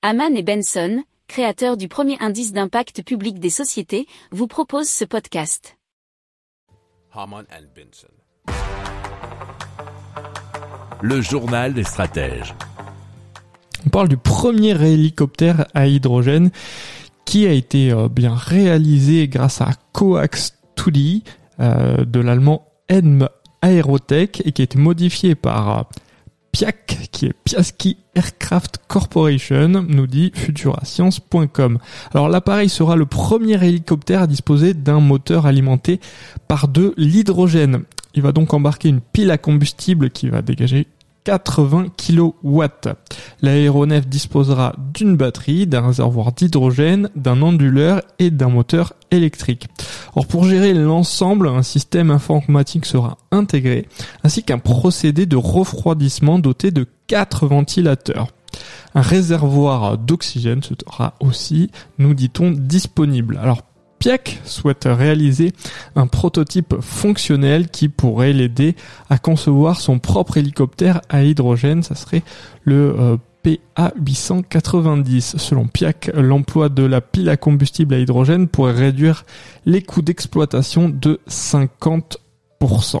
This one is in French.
Haman et Benson, créateurs du premier indice d'impact public des sociétés, vous proposent ce podcast. Haman and Benson. Le journal des stratèges. On parle du premier hélicoptère à hydrogène qui a été euh, bien réalisé grâce à Coax 2D euh, de l'allemand Edm Aerotech et qui a été modifié par euh, Qui est Piaski Aircraft Corporation, nous dit futurascience.com. Alors l'appareil sera le premier hélicoptère à disposer d'un moteur alimenté par de l'hydrogène. Il va donc embarquer une pile à combustible qui va dégager 80 kW. L'aéronef disposera d'une batterie, d'un réservoir d'hydrogène, d'un onduleur et d'un moteur électrique. Or pour gérer l'ensemble, un système informatique sera intégré, ainsi qu'un procédé de refroidissement doté de 4 ventilateurs. Un réservoir d'oxygène sera aussi, nous dit-on, disponible. Alors Piac souhaite réaliser un prototype fonctionnel qui pourrait l'aider à concevoir son propre hélicoptère à hydrogène. Ça serait le euh, PA890. Selon Piac, l'emploi de la pile à combustible à hydrogène pourrait réduire les coûts d'exploitation de 50%.